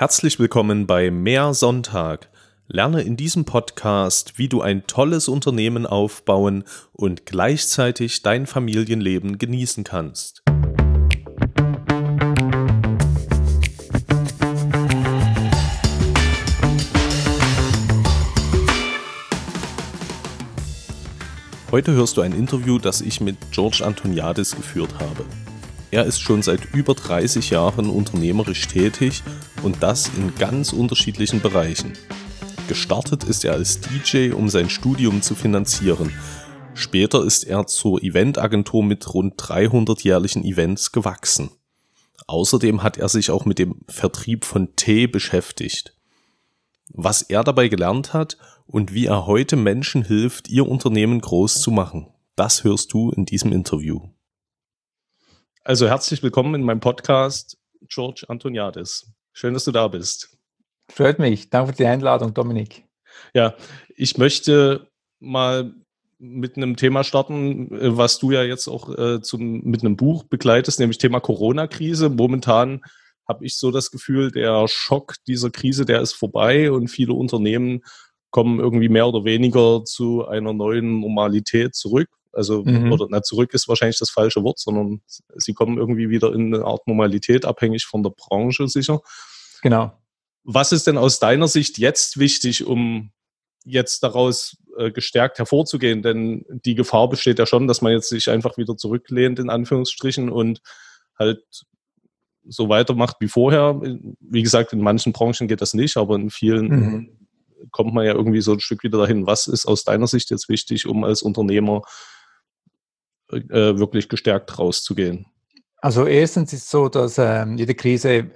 Herzlich willkommen bei Mehr Sonntag. Lerne in diesem Podcast, wie du ein tolles Unternehmen aufbauen und gleichzeitig dein Familienleben genießen kannst. Heute hörst du ein Interview, das ich mit George Antoniadis geführt habe. Er ist schon seit über 30 Jahren unternehmerisch tätig und das in ganz unterschiedlichen Bereichen. Gestartet ist er als DJ, um sein Studium zu finanzieren. Später ist er zur Eventagentur mit rund 300 jährlichen Events gewachsen. Außerdem hat er sich auch mit dem Vertrieb von Tee beschäftigt. Was er dabei gelernt hat und wie er heute Menschen hilft, ihr Unternehmen groß zu machen, das hörst du in diesem Interview. Also herzlich willkommen in meinem Podcast, George Antoniadis. Schön, dass du da bist. Freut mich. Danke für die Einladung, Dominik. Ja, ich möchte mal mit einem Thema starten, äh, was du ja jetzt auch äh, zum, mit einem Buch begleitest, nämlich Thema Corona-Krise. Momentan habe ich so das Gefühl, der Schock dieser Krise, der ist vorbei und viele Unternehmen kommen irgendwie mehr oder weniger zu einer neuen Normalität zurück. Also, mhm. oder na, zurück ist wahrscheinlich das falsche Wort, sondern sie kommen irgendwie wieder in eine Art Normalität, abhängig von der Branche sicher. Genau. Was ist denn aus deiner Sicht jetzt wichtig, um jetzt daraus äh, gestärkt hervorzugehen? Denn die Gefahr besteht ja schon, dass man jetzt sich einfach wieder zurücklehnt, in Anführungsstrichen, und halt so weitermacht wie vorher. Wie gesagt, in manchen Branchen geht das nicht, aber in vielen mhm. kommt man ja irgendwie so ein Stück wieder dahin. Was ist aus deiner Sicht jetzt wichtig, um als Unternehmer äh, wirklich gestärkt rauszugehen? Also erstens ist es so, dass ähm, jede Krise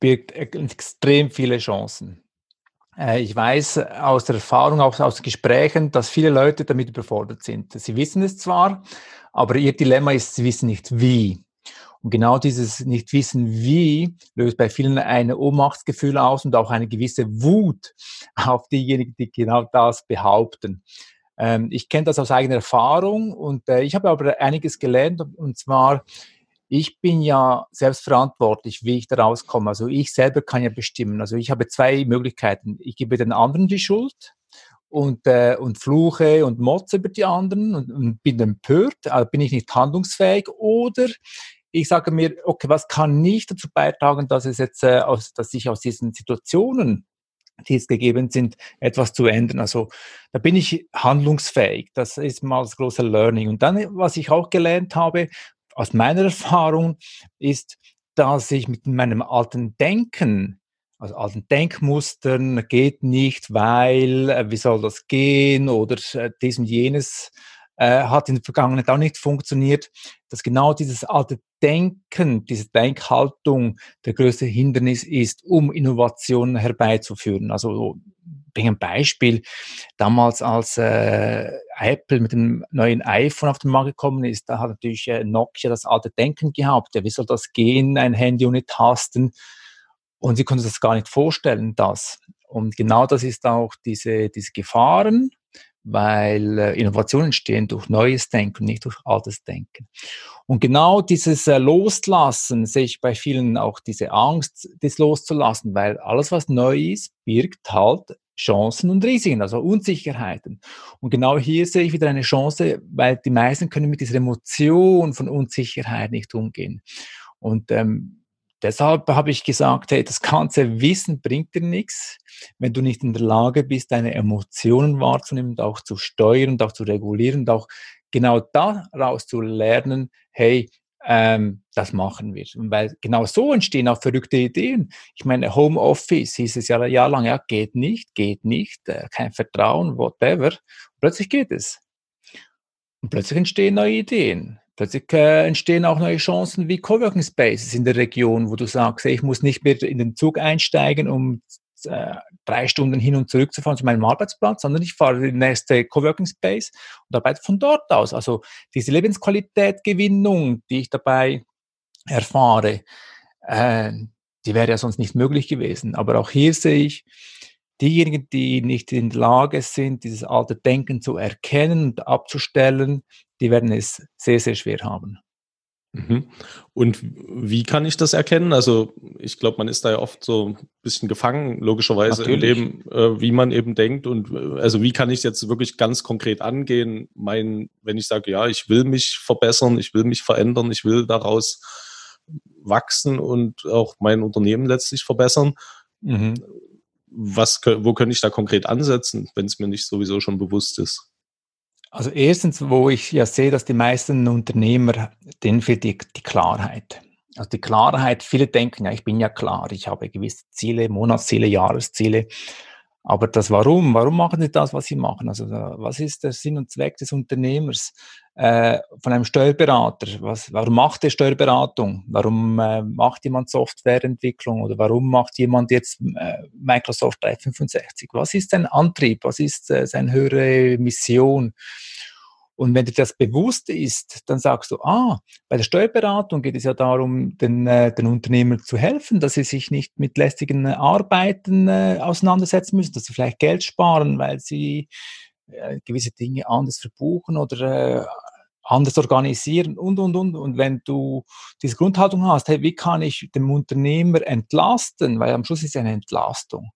birgt extrem viele Chancen. Äh, ich weiß aus der Erfahrung, auch aus Gesprächen, dass viele Leute damit überfordert sind. Sie wissen es zwar, aber ihr Dilemma ist, sie wissen nicht wie. Und genau dieses Nicht-Wissen wie löst bei vielen ein Ohnmachtsgefühl aus und auch eine gewisse Wut auf diejenigen, die genau das behaupten. Ähm, ich kenne das aus eigener Erfahrung und äh, ich habe aber einiges gelernt und zwar, ich bin ja selbst verantwortlich, wie ich da rauskomme. Also ich selber kann ja bestimmen. Also ich habe zwei Möglichkeiten. Ich gebe den anderen die Schuld und, äh, und fluche und motze über die anderen und, und bin empört, also bin ich nicht handlungsfähig oder ich sage mir, okay, was kann nicht dazu beitragen, dass es jetzt, äh, aus, dass ich aus diesen Situationen die es gegeben sind, etwas zu ändern. Also da bin ich handlungsfähig. Das ist mal das große Learning. Und dann, was ich auch gelernt habe, aus meiner Erfahrung, ist, dass ich mit meinem alten Denken, also alten Denkmustern, geht nicht, weil, äh, wie soll das gehen oder äh, dies und jenes äh, hat in der Vergangenheit auch nicht funktioniert, dass genau dieses alte Denken, diese Denkhaltung der größte Hindernis ist, um Innovationen herbeizuführen. Also bringe ein Beispiel. Damals, als äh, Apple mit dem neuen iPhone auf den Markt gekommen ist, da hat natürlich äh, Nokia das alte Denken gehabt. Ja, wie soll das gehen, ein Handy ohne Tasten? Und sie konnten sich das gar nicht vorstellen, das. Und genau das ist auch diese, diese Gefahren, weil äh, Innovationen entstehen durch neues Denken, nicht durch altes Denken. Und genau dieses äh, Loslassen sehe ich bei vielen auch diese Angst, das loszulassen, weil alles, was neu ist, birgt halt Chancen und Risiken, also Unsicherheiten. Und genau hier sehe ich wieder eine Chance, weil die meisten können mit dieser Emotion von Unsicherheit nicht umgehen. Und ähm, Deshalb habe ich gesagt, hey, das ganze Wissen bringt dir nichts, wenn du nicht in der Lage bist, deine Emotionen wahrzunehmen und auch zu steuern und auch zu regulieren und auch genau daraus zu lernen, hey, ähm, das machen wir. Und weil genau so entstehen auch verrückte Ideen. Ich meine, Homeoffice hieß es ja jahrelang, ja, geht nicht, geht nicht, äh, kein Vertrauen, whatever. plötzlich geht es. Und plötzlich entstehen neue Ideen. Plötzlich äh, entstehen auch neue Chancen wie Coworking Spaces in der Region, wo du sagst, ich muss nicht mehr in den Zug einsteigen, um äh, drei Stunden hin und zurück zu fahren zu meinem Arbeitsplatz, sondern ich fahre in den nächsten Coworking Space und arbeite von dort aus. Also diese Lebensqualitätgewinnung, die ich dabei erfahre, äh, die wäre ja sonst nicht möglich gewesen. Aber auch hier sehe ich, diejenigen, die nicht in der Lage sind, dieses alte Denken zu erkennen und abzustellen, die werden es sehr, sehr schwer haben. Mhm. Und wie kann ich das erkennen? Also ich glaube, man ist da ja oft so ein bisschen gefangen, logischerweise Natürlich. im Leben, äh, wie man eben denkt. Und äh, also wie kann ich jetzt wirklich ganz konkret angehen? Mein, wenn ich sage, ja, ich will mich verbessern, ich will mich verändern, ich will daraus wachsen und auch mein Unternehmen letztlich verbessern. Mhm. Was, wo könnte ich da konkret ansetzen, wenn es mir nicht sowieso schon bewusst ist? Also erstens, wo ich ja sehe, dass die meisten Unternehmer, denen fehlt die, die Klarheit. Also die Klarheit, viele denken, ja, ich bin ja klar, ich habe gewisse Ziele, Monatsziele, Jahresziele. Aber das Warum, warum machen sie das, was sie machen? Also was ist der Sinn und Zweck des Unternehmers? Äh, von einem Steuerberater, was, warum macht er Steuerberatung? Warum äh, macht jemand Softwareentwicklung oder warum macht jemand jetzt äh, Microsoft 365? Was ist sein Antrieb? Was ist äh, seine höhere Mission? Und wenn dir das bewusst ist, dann sagst du, ah, bei der Steuerberatung geht es ja darum, den, äh, den Unternehmern zu helfen, dass sie sich nicht mit lästigen Arbeiten äh, auseinandersetzen müssen, dass sie vielleicht Geld sparen, weil sie äh, gewisse Dinge anders verbuchen oder äh, anders organisieren und, und, und. Und wenn du diese Grundhaltung hast, hey, wie kann ich dem Unternehmer entlasten, weil am Schluss ist es eine Entlastung.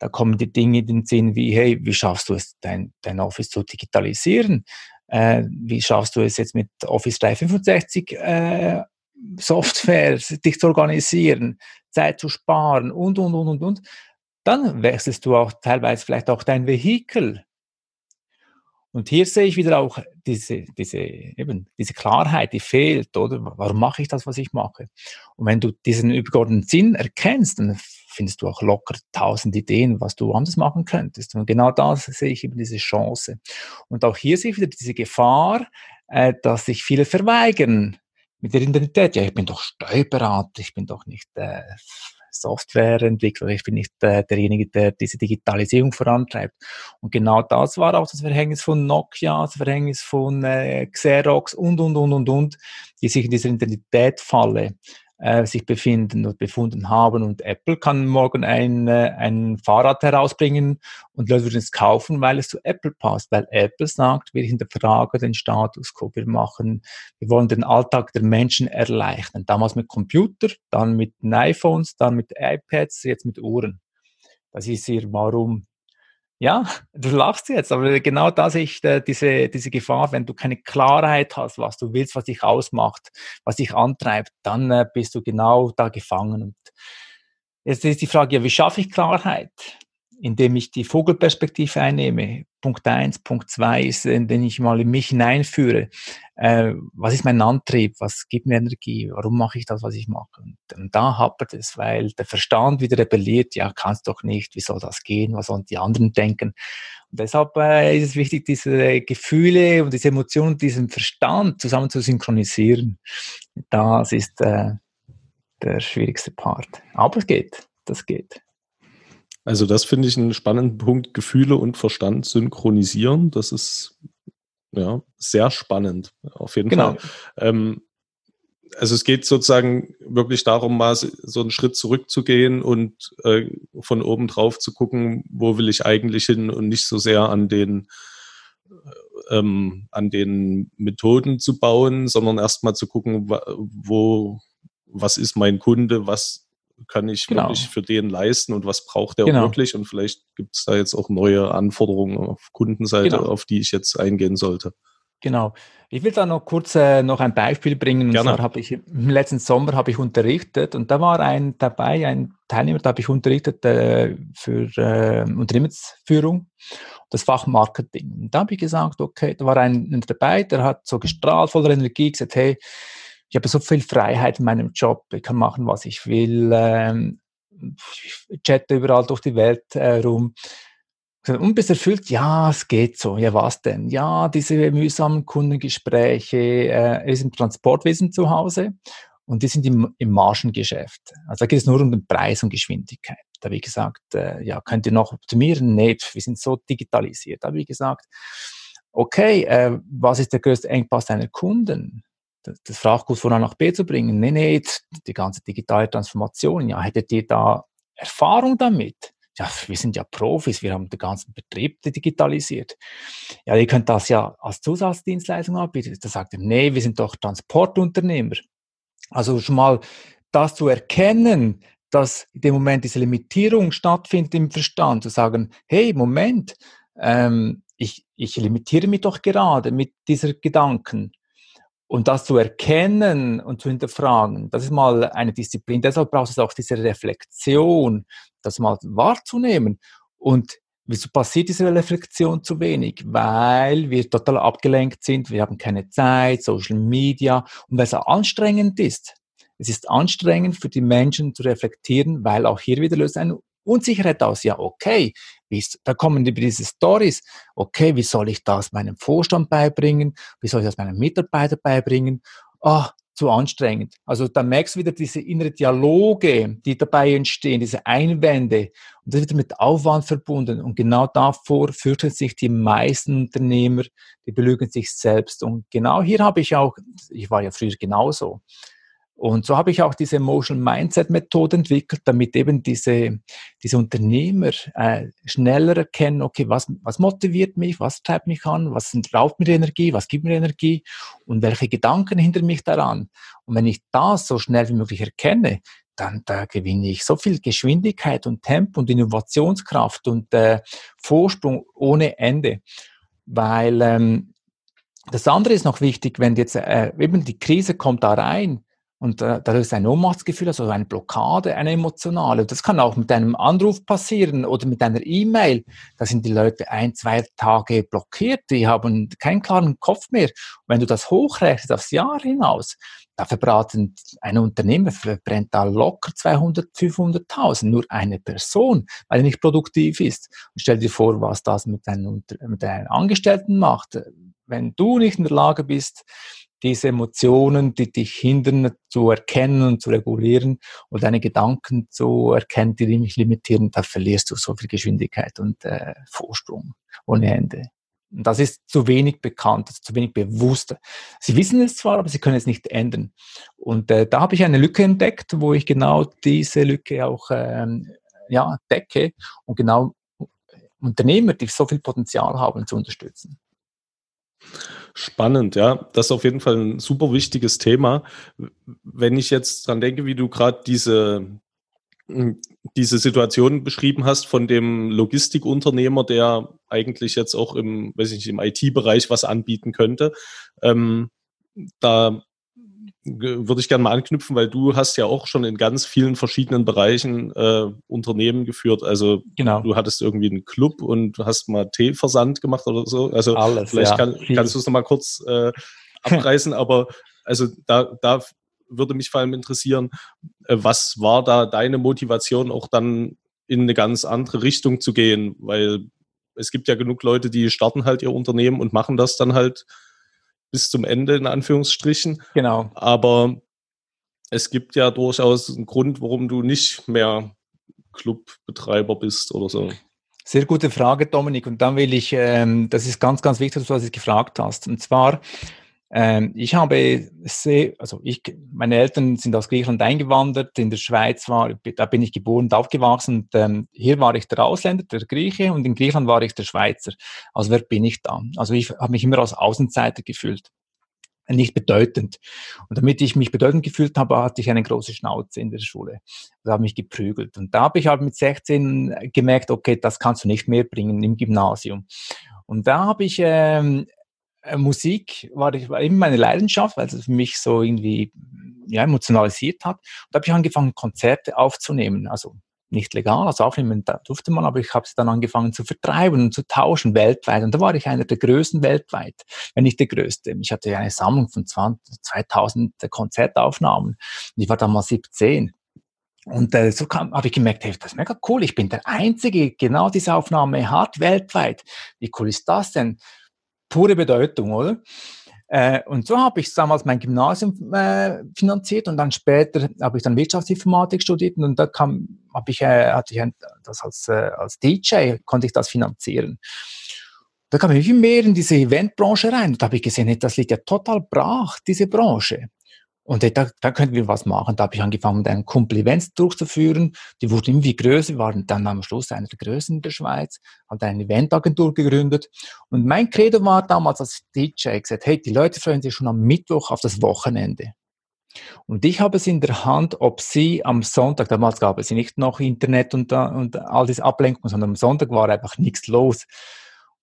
Da kommen die Dinge in den Sinn wie, hey, wie schaffst du es, dein, dein Office zu digitalisieren? Äh, wie schaffst du es jetzt mit Office 365 äh, Software, dich zu organisieren, Zeit zu sparen und, und, und, und, und. Dann wechselst du auch teilweise vielleicht auch dein Vehikel. Und hier sehe ich wieder auch diese, diese, eben, diese Klarheit, die fehlt, oder? Warum mache ich das, was ich mache? Und wenn du diesen übergeordneten Sinn erkennst, dann findest du auch locker tausend Ideen, was du anders machen könntest. Und genau da sehe ich eben diese Chance. Und auch hier sehe ich wieder diese Gefahr, äh, dass sich viele verweigern mit der Identität. Ja, ich bin doch Steuerberater, ich bin doch nicht äh, Softwareentwickler, ich bin nicht äh, derjenige, der diese Digitalisierung vorantreibt. Und genau das war auch das Verhängnis von Nokia, das Verhängnis von äh, Xerox und, und, und, und, und, die sich in dieser Identitätfalle äh, sich befinden und befunden haben. Und Apple kann morgen ein, äh, ein Fahrrad herausbringen und Leute würden es kaufen, weil es zu Apple passt, weil Apple sagt, wir hinterfragen den Status quo, wir machen, wir wollen den Alltag der Menschen erleichtern. Damals mit Computer, dann mit iPhones, dann mit iPads, jetzt mit Uhren. Das ist hier, warum ja, du lachst jetzt, aber genau da sehe ich äh, diese, diese Gefahr, wenn du keine Klarheit hast, was du willst, was dich ausmacht, was dich antreibt, dann äh, bist du genau da gefangen. Und jetzt ist die Frage, ja, wie schaffe ich Klarheit? Indem ich die Vogelperspektive einnehme. Punkt eins, Punkt zwei ist, indem ich mal in mich hineinführe. Äh, was ist mein Antrieb? Was gibt mir Energie? Warum mache ich das, was ich mache? Und, und da hapert es, weil der Verstand wieder rebelliert. Ja, kannst doch nicht. Wie soll das gehen? Was sollen die anderen denken? Und deshalb äh, ist es wichtig, diese Gefühle und diese Emotionen, diesen Verstand zusammen zu synchronisieren. Das ist äh, der schwierigste Part. Aber es geht. Das geht. Also das finde ich einen spannenden Punkt, Gefühle und Verstand synchronisieren. Das ist ja sehr spannend, auf jeden genau. Fall. Ähm, also es geht sozusagen wirklich darum, mal so einen Schritt zurückzugehen und äh, von oben drauf zu gucken, wo will ich eigentlich hin und nicht so sehr an den ähm, an den Methoden zu bauen, sondern erstmal zu gucken, wo, was ist mein Kunde, was kann ich genau. wirklich für den leisten und was braucht der genau. wirklich und vielleicht gibt es da jetzt auch neue Anforderungen auf Kundenseite, genau. auf die ich jetzt eingehen sollte. Genau. Ich will da noch kurz äh, noch ein Beispiel bringen. Und Gerne. zwar habe ich im letzten Sommer habe ich unterrichtet und da war ein dabei, ein Teilnehmer, da habe ich unterrichtet äh, für äh, Unternehmensführung, das Fach Marketing. Und da habe ich gesagt, okay, da war ein dabei, der hat so gestrahlt voller Energie, gesagt, hey, ich habe so viel Freiheit in meinem Job, ich kann machen, was ich will, ähm, ich chatte überall durch die Welt äh, rum. Und bist erfüllt? Ja, es geht so. Ja, was denn? Ja, diese mühsamen Kundengespräche. Äh, ist im Transportwesen zu Hause und die sind im, im Margengeschäft. Also da geht es nur um den Preis und Geschwindigkeit. Da ich gesagt, äh, ja, könnt ihr noch optimieren? Nee, wir sind so digitalisiert. Da ich gesagt, okay, äh, was ist der größte Engpass deiner Kunden? Das Frachtgut von A nach B zu bringen. Nee, nee, die ganze digitale Transformation. Ja, hättet ihr da Erfahrung damit? Ja, wir sind ja Profis, wir haben den ganzen Betrieb digitalisiert. Ja, ihr könnt das ja als Zusatzdienstleistung anbieten. Da sagt er, nee, wir sind doch Transportunternehmer. Also schon mal das zu erkennen, dass in dem Moment diese Limitierung stattfindet im Verstand, zu sagen, hey, Moment, ähm, ich, ich limitiere mich doch gerade mit dieser Gedanken. Und das zu erkennen und zu hinterfragen, das ist mal eine Disziplin. Deshalb braucht es auch diese Reflexion, das mal wahrzunehmen. Und wieso passiert diese Reflexion zu wenig? Weil wir total abgelenkt sind, wir haben keine Zeit, Social Media und weil es anstrengend ist. Es ist anstrengend für die Menschen zu reflektieren, weil auch hier wieder löst eine Unsicherheit aus. Ja, okay, da kommen diese Stories. Okay, wie soll ich das meinem Vorstand beibringen? Wie soll ich das meinen Mitarbeitern beibringen? Ah, oh, zu anstrengend. Also da merkst du wieder diese innere Dialoge, die dabei entstehen, diese Einwände. Und das wird mit Aufwand verbunden. Und genau davor fürchten sich die meisten Unternehmer, die belügen sich selbst. Und genau hier habe ich auch, ich war ja früher genauso, und so habe ich auch diese Emotional Mindset Methode entwickelt, damit eben diese, diese Unternehmer äh, schneller erkennen, okay, was, was motiviert mich, was treibt mich an, was raubt mir Energie, was gibt mir Energie und welche Gedanken hinter mich daran. Und wenn ich das so schnell wie möglich erkenne, dann da gewinne ich so viel Geschwindigkeit und Tempo und Innovationskraft und äh, Vorsprung ohne Ende. Weil ähm, das andere ist noch wichtig, wenn jetzt äh, eben die Krise kommt da rein, und äh, da ist ein Ohnmachtsgefühl, also eine Blockade, eine emotionale. Das kann auch mit einem Anruf passieren oder mit einer E-Mail. Da sind die Leute ein, zwei Tage blockiert, die haben keinen klaren Kopf mehr. Und wenn du das hochrechnest aufs Jahr hinaus, da verbraten ein Unternehmer verbrennt da locker 200, 500.000, nur eine Person, weil er nicht produktiv ist. Und stell dir vor, was das mit deinen, mit deinen Angestellten macht. Wenn du nicht in der Lage bist, diese Emotionen, die dich hindern, zu erkennen und zu regulieren und deine Gedanken zu erkennen, die dich limitieren, da verlierst du so viel Geschwindigkeit und äh, Vorsprung ohne Ende. Und das ist zu wenig bekannt, zu wenig bewusst. Sie wissen es zwar, aber sie können es nicht ändern. Und äh, da habe ich eine Lücke entdeckt, wo ich genau diese Lücke auch ähm, ja, decke und genau Unternehmer, die so viel Potenzial haben, zu unterstützen. Spannend, ja. Das ist auf jeden Fall ein super wichtiges Thema. Wenn ich jetzt dran denke, wie du gerade diese, hm, diese Situation beschrieben hast von dem Logistikunternehmer, der eigentlich jetzt auch im, weiß ich nicht, im IT-Bereich was anbieten könnte. Ähm, da würde ich gerne mal anknüpfen, weil du hast ja auch schon in ganz vielen verschiedenen Bereichen äh, Unternehmen geführt. Also genau. du hattest irgendwie einen Club und hast mal Teeversand gemacht oder so. Also Alles, vielleicht ja. kann, kannst du es nochmal kurz äh, abreißen, aber also da, da würde mich vor allem interessieren, äh, was war da deine Motivation auch dann in eine ganz andere Richtung zu gehen? Weil es gibt ja genug Leute, die starten halt ihr Unternehmen und machen das dann halt bis zum Ende, in Anführungsstrichen. Genau. Aber es gibt ja durchaus einen Grund, warum du nicht mehr Clubbetreiber bist oder so. Sehr gute Frage, Dominik. Und dann will ich, ähm, das ist ganz, ganz wichtig, was du gefragt hast. Und zwar, ähm, ich habe sehr, also ich, meine Eltern sind aus Griechenland eingewandert, in der Schweiz war, da bin ich geboren und aufgewachsen und ähm, hier war ich der Ausländer, der Grieche und in Griechenland war ich der Schweizer. Also wer bin ich da? Also ich habe mich immer als Außenseiter gefühlt nicht bedeutend. Und damit ich mich bedeutend gefühlt habe, hatte ich eine große Schnauze in der Schule. Da habe mich geprügelt. Und da habe ich halt mit 16 gemerkt, okay, das kannst du nicht mehr bringen im Gymnasium. Und da habe ich ähm, äh, Musik war, war immer meine Leidenschaft, weil es mich so irgendwie ja, emotionalisiert hat. Und da habe ich angefangen, Konzerte aufzunehmen. Also nicht legal, also aufnehmen durfte man, aber ich habe es dann angefangen zu vertreiben und zu tauschen weltweit. Und da war ich einer der größten weltweit, wenn nicht der größte. Ich hatte eine Sammlung von 20, 2000 Konzertaufnahmen. Und ich war damals 17. Und äh, so habe ich gemerkt, hey, das ist mega cool. Ich bin der Einzige, genau diese Aufnahme hat weltweit. Wie cool ist das denn? Pure Bedeutung, oder? Äh, und so habe ich damals mein Gymnasium äh, finanziert und dann später habe ich dann Wirtschaftsinformatik studiert und da kam, habe ich, äh, hatte ich ein, das als, äh, als DJ konnte ich das finanzieren. Da kam ich mehr in diese Eventbranche rein und da habe ich gesehen, das liegt ja total brach, diese Branche. Und da, da könnten wir was machen. Da habe ich angefangen, mit einem Kumpel Events durchzuführen. Die wurden irgendwie größer, waren dann am Schluss einer der größten in der Schweiz, hat eine Eventagentur gegründet. Und mein Credo war damals als DJ gesagt, hey, die Leute freuen sich schon am Mittwoch auf das Wochenende. Und ich habe es in der Hand, ob sie am Sonntag, damals gab es nicht noch Internet und, und all diese Ablenkungen, sondern am Sonntag war einfach nichts los.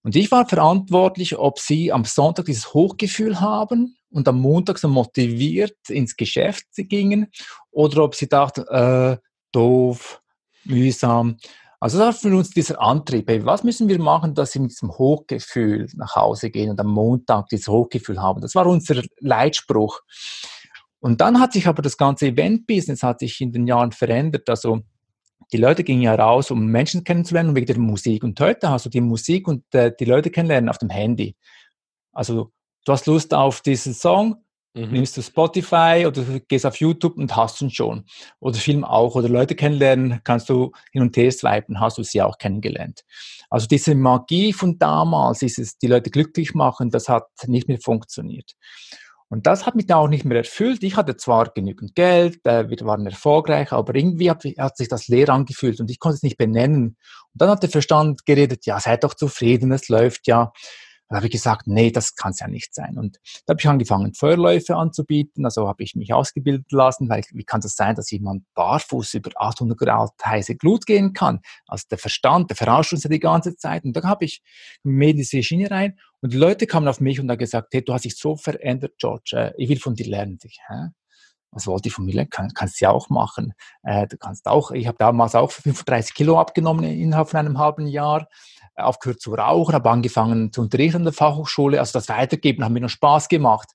Und ich war verantwortlich, ob sie am Sonntag dieses Hochgefühl haben und am Montag so motiviert ins Geschäft gingen oder ob sie dachten, äh, doof, mühsam. Also das war für uns dieser Antrieb. Was müssen wir machen, dass sie mit diesem Hochgefühl nach Hause gehen und am Montag dieses Hochgefühl haben? Das war unser Leitspruch. Und dann hat sich aber das ganze Event-Business hat sich in den Jahren verändert. Also die Leute gingen ja raus, um Menschen kennenzulernen wegen der Musik. Und heute hast du die Musik und äh, die Leute kennenlernen auf dem Handy. Also du hast Lust auf diesen Song, mhm. nimmst du Spotify oder gehst auf YouTube und hast ihn schon. Oder Film auch. Oder Leute kennenlernen, kannst du hin und her swipen, hast du sie auch kennengelernt. Also diese Magie von damals, dieses die Leute glücklich machen, das hat nicht mehr funktioniert. Und das hat mich dann auch nicht mehr erfüllt. Ich hatte zwar genügend Geld, äh, wir waren erfolgreich, aber irgendwie hat, hat, sich das leer angefühlt und ich konnte es nicht benennen. Und dann hat der Verstand geredet, ja, seid doch zufrieden, es läuft ja. Da habe ich gesagt, nee, das kann es ja nicht sein. Und da habe ich angefangen, Feuerläufe anzubieten. Also habe ich mich ausgebildet lassen, weil wie kann das sein, dass jemand barfuß über 800 Grad heiße Glut gehen kann? Also der Verstand, der verarscht uns ja die ganze Zeit. Und da habe ich mir Schiene rein und die Leute kamen auf mich und haben gesagt, hey, du hast dich so verändert, George, äh, ich will von dir lernen. Ich, hä? Was wollte ich von mir? Kann, kannst du ja auch machen. Äh, du kannst auch, ich habe damals auch 35 Kilo abgenommen innerhalb von einem halben Jahr aufgehört zu rauchen, habe angefangen zu unterrichten an der Fachhochschule. Also das Weitergeben hat mir noch Spaß gemacht.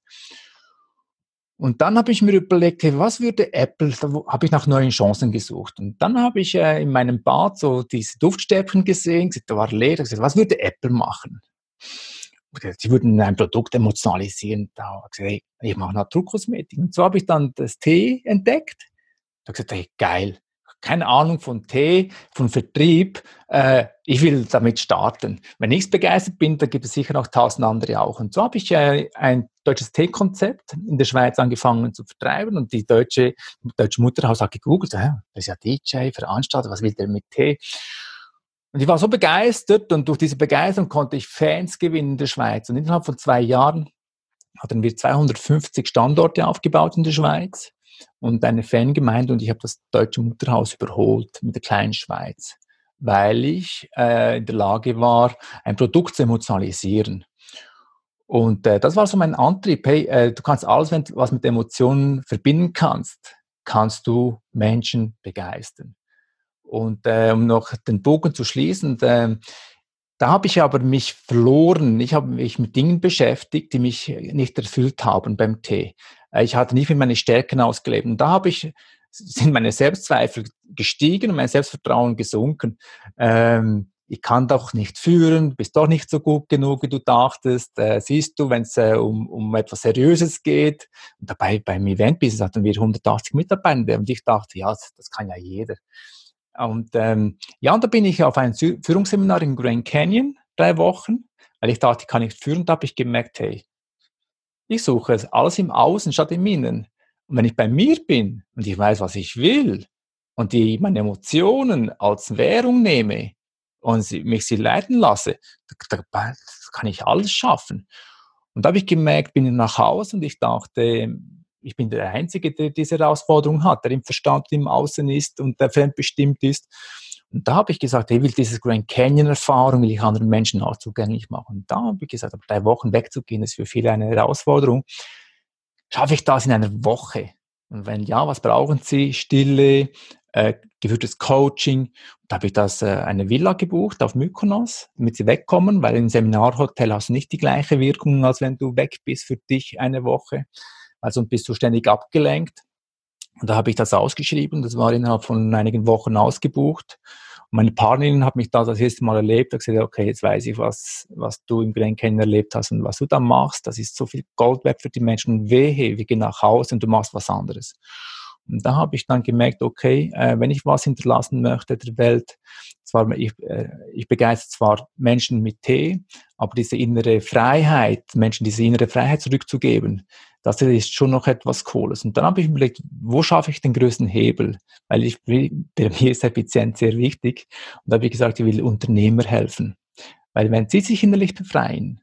Und dann habe ich mir überlegt, hey, was würde Apple, da habe ich nach neuen Chancen gesucht. Und dann habe ich äh, in meinem Bad so diese Duftstäbchen gesehen, da war leer, gesagt, was würde Apple machen? Sie würden ein Produkt emotionalisieren. Da habe ich gesagt, hey, ich mache Naturkosmetik. Und so habe ich dann das Tee entdeckt. Da habe ich gesagt, hey, geil, keine Ahnung von Tee, von Vertrieb. Äh, ich will damit starten. Wenn ich begeistert bin, dann gibt es sicher noch tausend andere auch. Und so habe ich äh, ein deutsches Teekonzept in der Schweiz angefangen zu vertreiben und die deutsche, deutsche Mutterhaus hat gegoogelt, äh, das ist ja DJ, Veranstalter, was will der mit Tee? Und ich war so begeistert und durch diese Begeisterung konnte ich Fans gewinnen in der Schweiz. Und innerhalb von zwei Jahren hatten wir 250 Standorte aufgebaut in der Schweiz und eine Fangemeinde und ich habe das deutsche Mutterhaus überholt mit der kleinen Schweiz, weil ich äh, in der Lage war, ein Produkt zu emotionalisieren. Und äh, das war so mein Antrieb. Hey, äh, du kannst alles, wenn, was mit Emotionen verbinden kannst, kannst du Menschen begeistern. Und äh, um noch den Bogen zu schließen, äh, da habe ich aber mich verloren. Ich habe mich mit Dingen beschäftigt, die mich nicht erfüllt haben beim Tee. Äh, ich hatte nie für meine Stärken ausgelebt. Und da habe ich, sind meine Selbstzweifel gestiegen und mein Selbstvertrauen gesunken. Ähm, ich kann doch nicht führen, bist doch nicht so gut genug, wie du dachtest. Äh, siehst du, wenn es äh, um, um etwas Seriöses geht, und dabei beim Event-Business hatten wir 180 Mitarbeiter und ich dachte, ja, das kann ja jeder. Und ähm, ja, und da bin ich auf ein Führungsseminar in Grand Canyon, drei Wochen, weil ich dachte, ich kann nicht führen. Da habe ich gemerkt, hey, ich suche alles im Außen statt im Innen. Und wenn ich bei mir bin und ich weiß, was ich will und die meine Emotionen als Währung nehme und sie, mich sie leiten lasse, da, da, kann ich alles schaffen. Und da habe ich gemerkt, bin ich nach Hause und ich dachte, ich bin der Einzige, der diese Herausforderung hat, der im Verstand im Außen ist und der fremdbestimmt ist. Und da habe ich gesagt, ich will diese Grand Canyon-Erfahrung, will ich anderen Menschen auch zugänglich machen. Und da habe ich gesagt, drei Wochen wegzugehen, ist für viele eine Herausforderung. Schaffe ich das in einer Woche? Und wenn ja, was brauchen Sie? Stille, äh, geführtes Coaching. Da habe ich das äh, eine Villa gebucht auf Mykonos, damit sie wegkommen, weil im Seminarhotel hast du nicht die gleiche Wirkung, als wenn du weg bist für dich eine Woche. Also bist du ständig abgelenkt. Und da habe ich das ausgeschrieben. Das war innerhalb von einigen Wochen ausgebucht. Und meine Partnerin hat mich da das erste Mal erlebt. Da gesagt, okay, jetzt weiß ich, was, was du im Grand Canyon erlebt hast und was du da machst. Das ist so viel Gold wert für die Menschen. Wehe, wir gehen nach Hause und du machst was anderes. Und da habe ich dann gemerkt, okay, äh, wenn ich was hinterlassen möchte der Welt, zwar ich, äh, ich begeister zwar Menschen mit Tee, aber diese innere Freiheit, Menschen diese innere Freiheit zurückzugeben, das ist schon noch etwas Cooles. Und dann habe ich überlegt, wo schaffe ich den größten Hebel? Weil ich bei mir ist Effizienz sehr wichtig. Und da habe ich gesagt, ich will Unternehmer helfen. Weil wenn sie sich innerlich befreien,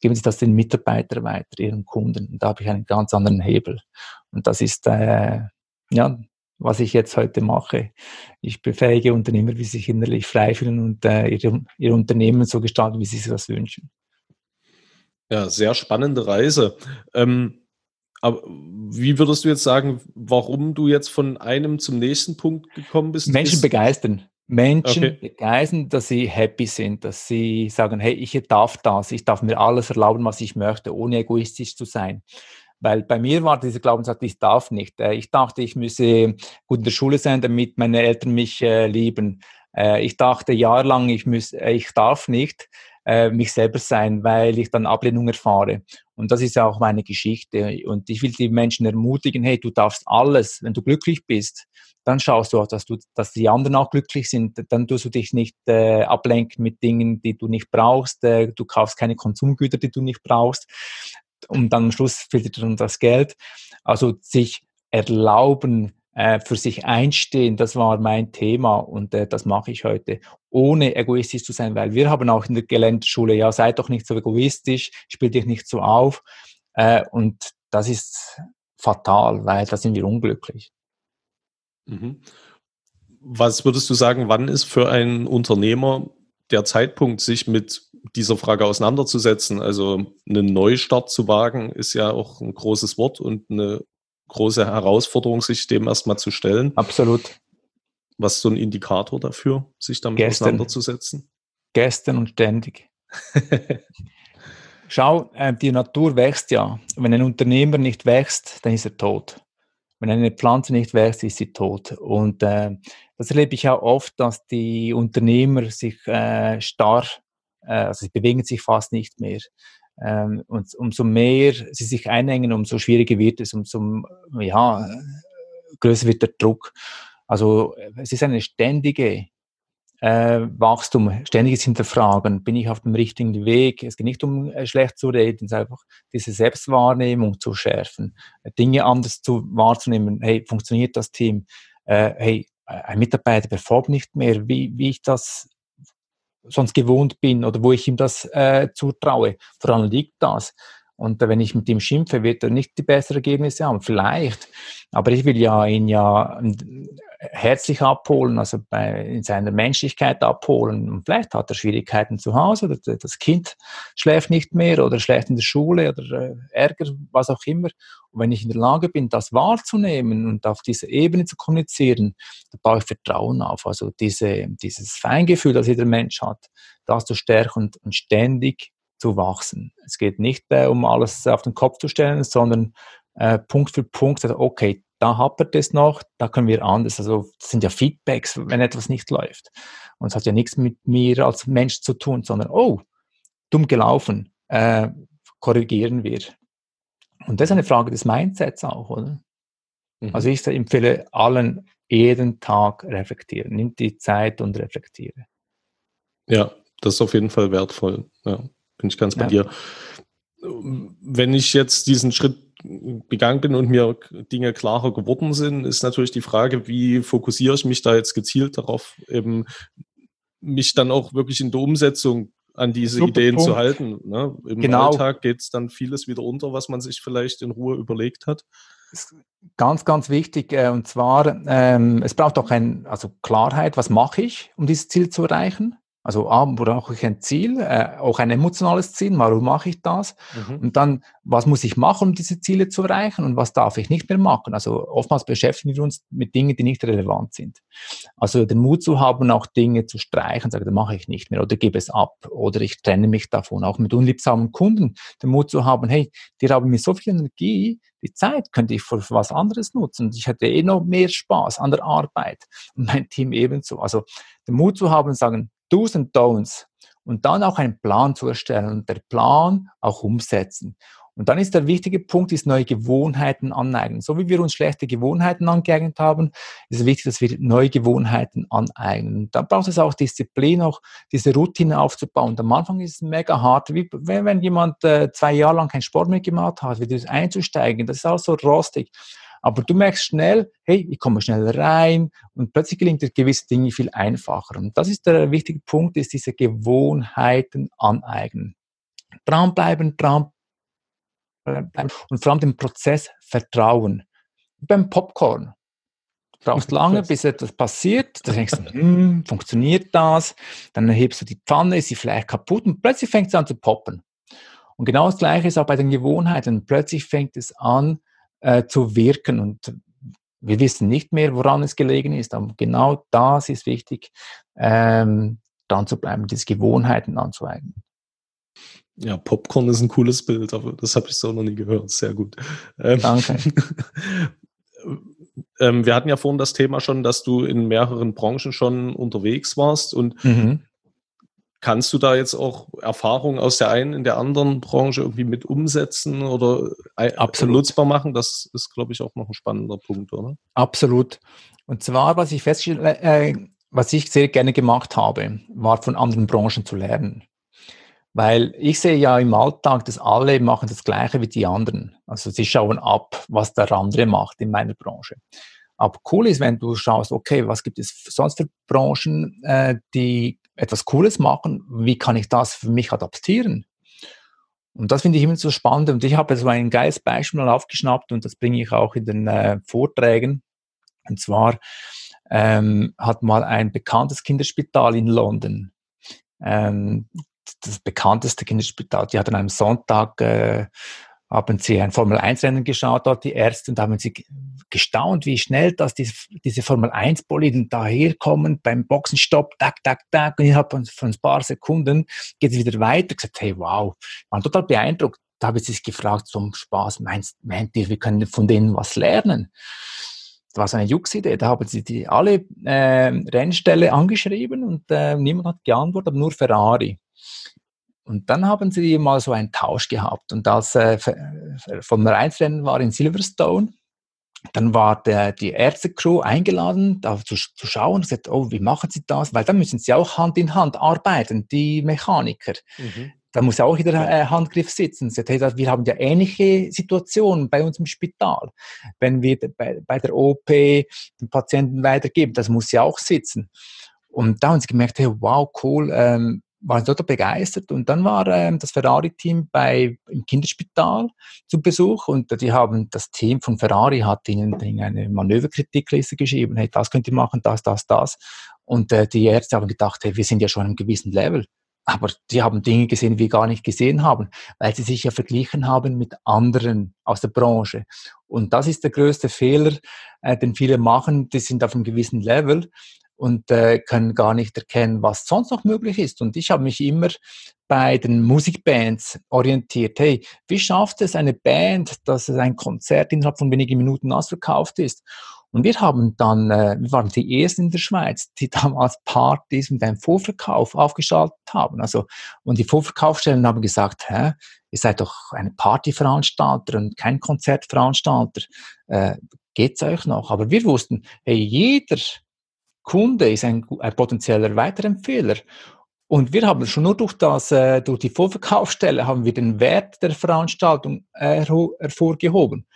geben Sie das den Mitarbeitern weiter, Ihren Kunden. Und da habe ich einen ganz anderen Hebel. Und das ist, äh, ja, was ich jetzt heute mache. Ich befähige Unternehmer, wie sie sich innerlich frei fühlen und äh, ihre, ihr Unternehmen so gestalten, wie sie sich das wünschen. Ja, sehr spannende Reise. Ähm, aber wie würdest du jetzt sagen, warum du jetzt von einem zum nächsten Punkt gekommen bist? Menschen begeistern. Menschen okay. begeistern, dass sie happy sind, dass sie sagen, hey, ich darf das, ich darf mir alles erlauben, was ich möchte, ohne egoistisch zu sein. Weil bei mir war dieser Glaubenssatz, ich darf nicht. Äh, ich dachte, ich müsse gut in der Schule sein, damit meine Eltern mich äh, lieben. Äh, ich dachte jahrelang, ich, muss, ich darf nicht mich selber sein, weil ich dann Ablehnung erfahre. Und das ist ja auch meine Geschichte. Und ich will die Menschen ermutigen, hey, du darfst alles. Wenn du glücklich bist, dann schaust du auch, dass, du, dass die anderen auch glücklich sind. Dann tust du dich nicht äh, ablenken mit Dingen, die du nicht brauchst. Äh, du kaufst keine Konsumgüter, die du nicht brauchst und dann am Schluss fehlt dann das Geld. Also sich erlauben, äh, für sich einstehen, das war mein Thema und äh, das mache ich heute, ohne egoistisch zu sein, weil wir haben auch in der Geländeschule, ja, seid doch nicht so egoistisch, spiel dich nicht so auf äh, und das ist fatal, weil da sind wir unglücklich. Mhm. Was würdest du sagen, wann ist für einen Unternehmer der Zeitpunkt, sich mit dieser Frage auseinanderzusetzen. Also einen Neustart zu wagen, ist ja auch ein großes Wort und eine große Herausforderung, sich dem erstmal zu stellen. Absolut. Was ist so ein Indikator dafür, sich damit Gestern. auseinanderzusetzen? Gestern und ständig. Schau, äh, die Natur wächst ja. Wenn ein Unternehmer nicht wächst, dann ist er tot. Wenn eine Pflanze nicht wächst, ist sie tot. Und äh, das erlebe ich auch oft, dass die Unternehmer sich äh, starr äh, also sie bewegen sich fast nicht mehr. Ähm, und umso mehr sie sich einhängen, umso schwieriger wird es, umso ja, größer wird der Druck. Also es ist eine ständige äh, Wachstum, ständiges Hinterfragen. Bin ich auf dem richtigen Weg? Es geht nicht um äh, schlecht zu reden, es ist einfach diese Selbstwahrnehmung zu schärfen, Dinge anders zu wahrzunehmen. Hey, funktioniert das Team? Äh, hey, ein Mitarbeiter performt nicht mehr, wie, wie ich das sonst gewohnt bin oder wo ich ihm das äh, zutraue. Woran liegt das? Und wenn ich mit ihm schimpfe, wird er nicht die besseren Ergebnisse haben. Vielleicht. Aber ich will ja ihn ja herzlich abholen, also bei, in seiner Menschlichkeit abholen. Und vielleicht hat er Schwierigkeiten zu Hause oder das Kind schläft nicht mehr oder schläft in der Schule oder äh, Ärger, was auch immer. Und wenn ich in der Lage bin, das wahrzunehmen und auf dieser Ebene zu kommunizieren, dann baue ich Vertrauen auf. Also diese, dieses Feingefühl, das jeder Mensch hat, das zu stärken und, und ständig zu wachsen. Es geht nicht äh, um alles auf den Kopf zu stellen, sondern äh, Punkt für Punkt, also okay, da hapert es noch, da können wir anders. Also das sind ja Feedbacks, wenn etwas nicht läuft. Und es hat ja nichts mit mir als Mensch zu tun, sondern, oh, dumm gelaufen, äh, korrigieren wir. Und das ist eine Frage des Mindsets auch, oder? Mhm. Also ich empfehle allen jeden Tag reflektieren. Nimm die Zeit und reflektiere. Ja, das ist auf jeden Fall wertvoll. Ja, bin ich ganz bei ja. dir. Wenn ich jetzt diesen Schritt gegangen bin und mir Dinge klarer geworden sind, ist natürlich die Frage, wie fokussiere ich mich da jetzt gezielt darauf, eben mich dann auch wirklich in der Umsetzung an diese Super Ideen Punkt. zu halten. Ne? Im genau. Alltag geht es dann vieles wieder unter, was man sich vielleicht in Ruhe überlegt hat. Ganz, ganz wichtig. Äh, und zwar, ähm, es braucht auch ein, also Klarheit, was mache ich, um dieses Ziel zu erreichen? Also A, brauche ich ein Ziel, äh, auch ein emotionales Ziel, warum mache ich das? Mhm. Und dann, was muss ich machen, um diese Ziele zu erreichen und was darf ich nicht mehr machen? Also oftmals beschäftigen wir uns mit Dingen, die nicht relevant sind. Also den Mut zu haben, auch Dinge zu streichen, sagen, das mache ich nicht mehr oder gebe es ab oder ich trenne mich davon. Auch mit unliebsamen Kunden den Mut zu haben, hey, die haben mir so viel Energie, die Zeit könnte ich für was anderes nutzen. Ich hätte eh noch mehr Spaß an der Arbeit und mein Team ebenso. Also den Mut zu haben, sagen, Do's und Don'ts und dann auch einen Plan zu erstellen und der Plan auch umsetzen. Und dann ist der wichtige Punkt, ist neue Gewohnheiten aneignen. So wie wir uns schlechte Gewohnheiten angeeignet haben, ist es wichtig, dass wir neue Gewohnheiten aneignen. Und da braucht es auch Disziplin, auch diese Routine aufzubauen. Und am Anfang ist es mega hart, wie wenn jemand äh, zwei Jahre lang keinen Sport mehr gemacht hat, wieder einzusteigen. Das ist auch so rostig. Aber du merkst schnell, hey, ich komme schnell rein und plötzlich gelingt dir gewisse Dinge viel einfacher. Und das ist der wichtige Punkt, ist diese Gewohnheiten aneignen. Dranbleiben, dranbleiben und vor allem dem Prozess vertrauen. Beim Popcorn. Du brauchst lange, bis etwas passiert. Da denkst du, hm, funktioniert das? Dann hebst du die Pfanne, ist sie vielleicht kaputt und plötzlich fängt es an zu poppen. Und genau das Gleiche ist auch bei den Gewohnheiten. Plötzlich fängt es an äh, zu wirken und wir wissen nicht mehr, woran es gelegen ist, aber genau das ist wichtig, ähm, dran zu bleiben, diese Gewohnheiten anzueignen. Ja, Popcorn ist ein cooles Bild, aber das habe ich so noch nie gehört. Sehr gut. Ähm, Danke. ähm, wir hatten ja vorhin das Thema schon, dass du in mehreren Branchen schon unterwegs warst und mhm. Kannst du da jetzt auch Erfahrungen aus der einen in der anderen Branche irgendwie mit umsetzen oder Absolut. nutzbar machen? Das ist, glaube ich, auch noch ein spannender Punkt, oder? Absolut. Und zwar, was ich feststelle, äh, was ich sehr gerne gemacht habe, war von anderen Branchen zu lernen. Weil ich sehe ja im Alltag, dass alle machen das Gleiche wie die anderen. Also sie schauen ab, was der andere macht in meiner Branche. Aber cool ist, wenn du schaust, okay, was gibt es sonst für Branchen, äh, die etwas Cooles machen, wie kann ich das für mich adaptieren? Und das finde ich immer so spannend. Und ich habe so ein geiles Beispiel mal aufgeschnappt und das bringe ich auch in den äh, Vorträgen. Und zwar ähm, hat mal ein bekanntes Kinderspital in London, ähm, das bekannteste Kinderspital, die hat an einem Sonntag äh, haben sie ein Formel-1-Rennen geschaut, dort die Ärzte, und haben sie gestaunt, wie schnell dass diese, diese Formel-1-Boliden daherkommen beim Boxenstopp, tak, tak, tak, und innerhalb von, von ein paar Sekunden geht es wieder weiter. Gesagt, hey, wow, waren total beeindruckt. Da habe ich sich gefragt, zum Spaß, meinst, meint ihr, wir können von denen was lernen? Das war so eine Jux-Idee. Da haben sie die alle äh, Rennställe angeschrieben und äh, niemand hat geantwortet, nur Ferrari. Und dann haben sie mal so einen Tausch gehabt. Und als äh, Formel 1 Rennen war in Silverstone, dann war der, die Ärztecrew eingeladen, da zu, zu schauen und gesagt, oh, wie machen sie das? Weil dann müssen sie auch Hand in Hand arbeiten, die Mechaniker. Mhm. Da muss auch wieder äh, Handgriff sitzen. Sie sagt, hey, wir haben ja ähnliche Situationen bei uns im Spital. Wenn wir bei, bei der OP den Patienten weitergeben, das muss ja auch sitzen. Und da haben sie gemerkt, hey, wow, cool, ähm, waren total begeistert. Und dann war ähm, das Ferrari-Team bei im Kinderspital zu Besuch und die haben das Team von Ferrari hat ihnen, eine Manöverkritikliste geschrieben, hey, das könnt ihr machen, das, das, das. Und äh, die Ärzte haben gedacht, hey, wir sind ja schon einem gewissen Level. Aber die haben Dinge gesehen, die wir gar nicht gesehen haben, weil sie sich ja verglichen haben mit anderen aus der Branche. Und das ist der größte Fehler, äh, den viele machen. Die sind auf einem gewissen Level und äh, können gar nicht erkennen, was sonst noch möglich ist. Und ich habe mich immer bei den Musikbands orientiert. Hey, wie schafft es eine Band, dass es ein Konzert innerhalb von wenigen Minuten ausverkauft ist? Und wir haben dann, äh, wir waren die ersten in der Schweiz, die damals Partys mit einem Vorverkauf aufgeschaltet haben. Also, und die Vorverkaufsstellen haben gesagt, hä, ihr seid doch eine Partyveranstalter und kein Konzertveranstalter. Äh, geht's euch noch? Aber wir wussten, hey, jeder Kunde ist ein, ein potenzieller Weiterempfehler. Und wir haben schon nur durch, das, äh, durch die Vorverkaufsstelle haben wir den Wert der Veranstaltung hervorgehoben.